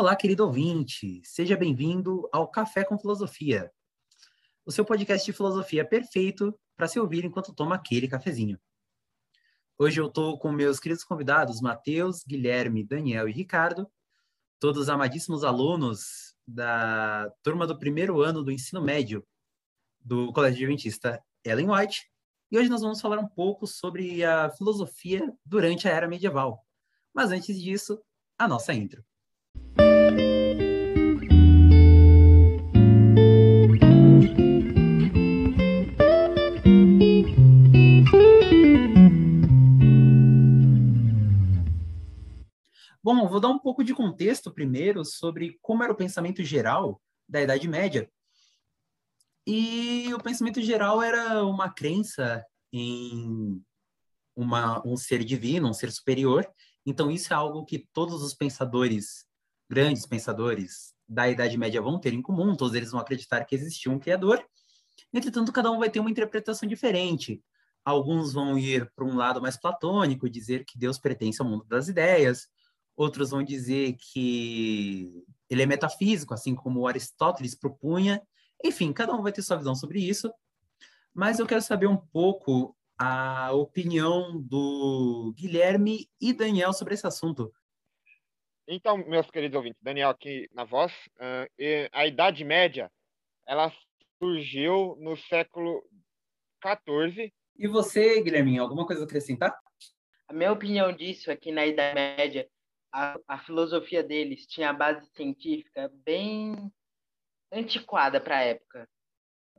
Olá, querido ouvinte, seja bem-vindo ao Café com Filosofia, o seu podcast de filosofia perfeito para se ouvir enquanto toma aquele cafezinho. Hoje eu estou com meus queridos convidados, Matheus, Guilherme, Daniel e Ricardo, todos amadíssimos alunos da turma do primeiro ano do ensino médio do Colégio Adventista Ellen White. E hoje nós vamos falar um pouco sobre a filosofia durante a Era Medieval. Mas antes disso, a nossa intro. Bom, vou dar um pouco de contexto primeiro sobre como era o pensamento geral da Idade Média. E o pensamento geral era uma crença em uma, um ser divino, um ser superior. Então, isso é algo que todos os pensadores, grandes pensadores da Idade Média vão ter em comum, todos eles vão acreditar que existia um Criador. Entretanto, cada um vai ter uma interpretação diferente. Alguns vão ir para um lado mais platônico, dizer que Deus pertence ao mundo das ideias outros vão dizer que ele é metafísico, assim como Aristóteles propunha. Enfim, cada um vai ter sua visão sobre isso. Mas eu quero saber um pouco a opinião do Guilherme e Daniel sobre esse assunto. Então, meus queridos ouvintes, Daniel aqui na voz, uh, a Idade Média, ela surgiu no século XIV. E você, Guilherme, alguma coisa a acrescentar? A minha opinião disso é que na Idade Média a, a filosofia deles tinha a base científica bem antiquada para a época.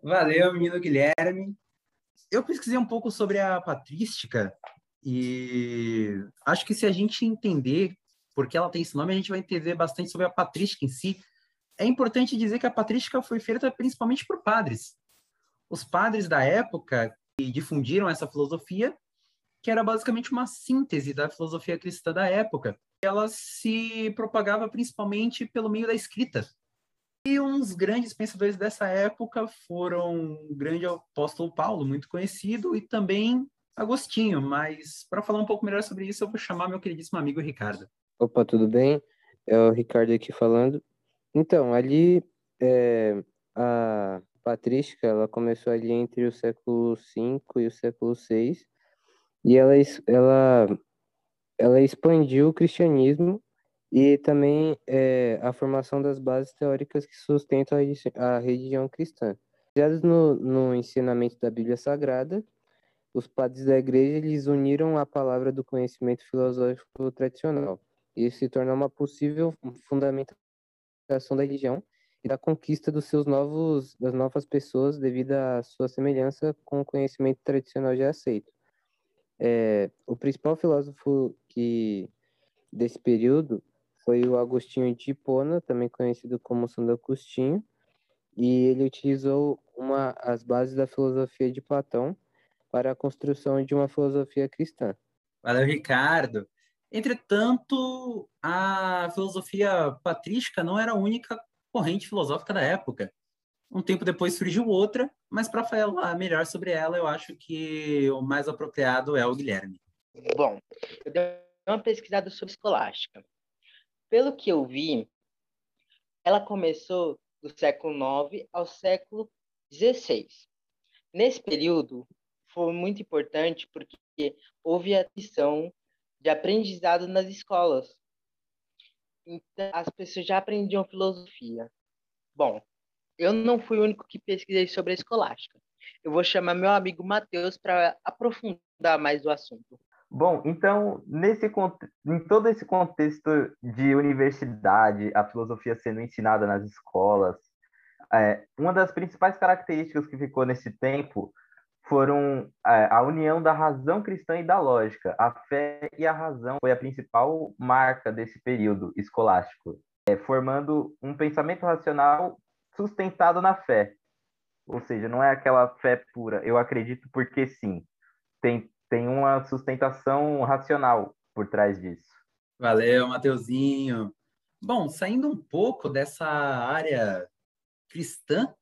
Valeu, menino Guilherme. Eu pesquisei um pouco sobre a patrística e acho que se a gente entender por que ela tem esse nome, a gente vai entender bastante sobre a patrística em si. É importante dizer que a patrística foi feita principalmente por padres. Os padres da época que difundiram essa filosofia, que era basicamente uma síntese da filosofia cristã da época ela se propagava principalmente pelo meio da escrita. E uns grandes pensadores dessa época foram o grande apóstolo Paulo, muito conhecido, e também Agostinho. Mas para falar um pouco melhor sobre isso, eu vou chamar meu queridíssimo amigo Ricardo. Opa, tudo bem? É o Ricardo aqui falando. Então, ali é, a patrística ela começou ali entre o século V e o século VI, e ela, ela ela expandiu o cristianismo e também é, a formação das bases teóricas que sustentam a, a religião cristã. Baseados no, no ensinamento da Bíblia Sagrada, os padres da igreja eles uniram a palavra do conhecimento filosófico tradicional. Isso se tornou uma possível fundamentação da religião e da conquista dos seus novos das novas pessoas devido à sua semelhança com o conhecimento tradicional já aceito. É, o principal filósofo que desse período foi o Agostinho de Hipona, também conhecido como Santo Agostinho, e ele utilizou uma, as bases da filosofia de Platão para a construção de uma filosofia cristã. Valeu, Ricardo. Entretanto, a filosofia patrística não era a única corrente filosófica da época. Um tempo depois surgiu outra, mas para falar melhor sobre ela, eu acho que o mais apropriado é o Guilherme. Bom, eu uma pesquisada sobre escolástica. Pelo que eu vi, ela começou do século IX ao século XVI. Nesse período, foi muito importante porque houve a missão de aprendizado nas escolas. Então, as pessoas já aprendiam filosofia. Bom, eu não fui o único que pesquisei sobre a escolástica. Eu vou chamar meu amigo Matheus para aprofundar mais o assunto. Bom, então, nesse, em todo esse contexto de universidade, a filosofia sendo ensinada nas escolas, é, uma das principais características que ficou nesse tempo foram é, a união da razão cristã e da lógica. A fé e a razão foi a principal marca desse período escolástico, é, formando um pensamento racional sustentado na fé. Ou seja, não é aquela fé pura, eu acredito porque sim. Tem, tem uma sustentação racional por trás disso. Valeu, Mateuzinho. Bom, saindo um pouco dessa área cristã,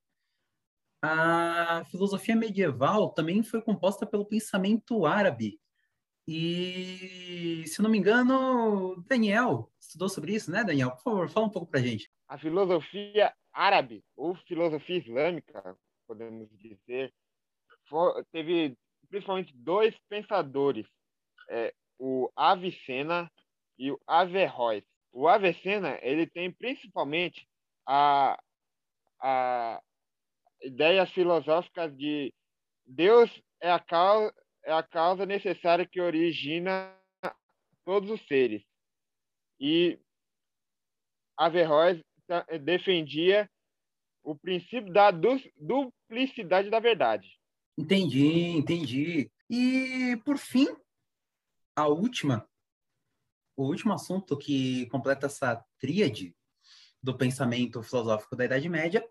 a filosofia medieval também foi composta pelo pensamento árabe. E, se não me engano, Daniel estudou sobre isso, né, Daniel? Por favor, fala um pouco para gente. A filosofia árabe, ou filosofia islâmica, podemos dizer, teve principalmente dois pensadores, é, o Avicena e o Averroes. O Avicena ele tem principalmente a, a ideias filosóficas de Deus é a causa, é a causa necessária que origina todos os seres. E Averroes defendia o princípio da duplicidade da verdade. Entendi, entendi. E, por fim, a última, o último assunto que completa essa tríade do pensamento filosófico da Idade Média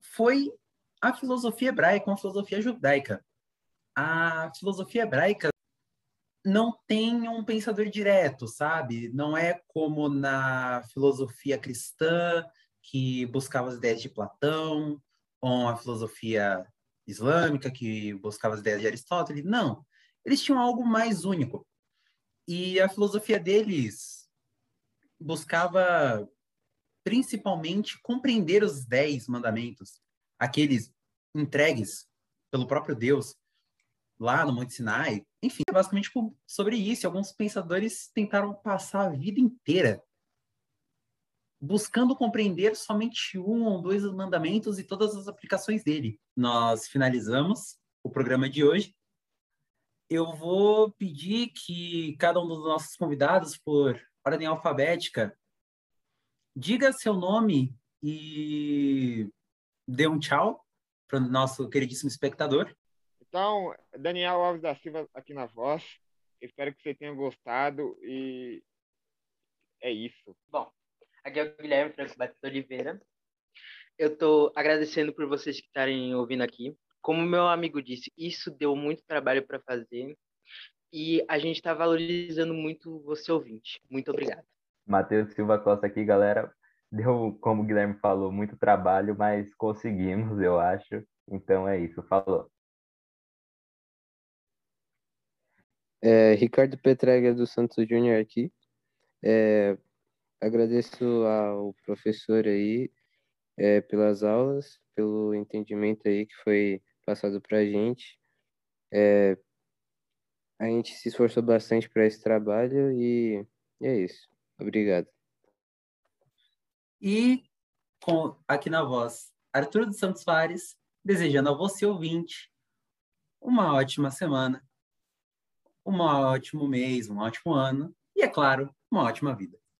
foi a filosofia hebraica, a filosofia judaica. A filosofia hebraica não tem um pensador direto, sabe? Não é como na filosofia cristã, que buscava as ideias de Platão, ou a filosofia islâmica, que buscava as ideias de Aristóteles. Não. Eles tinham algo mais único. E a filosofia deles buscava principalmente compreender os dez mandamentos, aqueles entregues pelo próprio Deus lá no Monte Sinai. Enfim, é basicamente sobre isso. Alguns pensadores tentaram passar a vida inteira buscando compreender somente um ou dois mandamentos e todas as aplicações dele. Nós finalizamos o programa de hoje. Eu vou pedir que cada um dos nossos convidados, por ordem alfabética, diga seu nome e dê um tchau para o nosso queridíssimo espectador. Então, Daniel Alves da Silva aqui na voz. Espero que você tenha gostado e é isso. Bom, aqui é o Guilherme Franco Batista Oliveira. Eu estou agradecendo por vocês que estarem ouvindo aqui. Como meu amigo disse, isso deu muito trabalho para fazer e a gente está valorizando muito você ouvinte. Muito obrigado. Matheus Silva Costa aqui, galera. Deu, como o Guilherme falou, muito trabalho, mas conseguimos, eu acho. Então é isso, falou. É, Ricardo Petrega do Santos Júnior aqui. É, agradeço ao professor aí é, pelas aulas, pelo entendimento aí que foi passado para a gente. É, a gente se esforçou bastante para esse trabalho e, é isso. Obrigado. E com, aqui na voz, Arthur dos Santos Fares, desejando a você, ouvinte, uma ótima semana um ótimo mês, um ótimo ano e, é claro, uma ótima vida.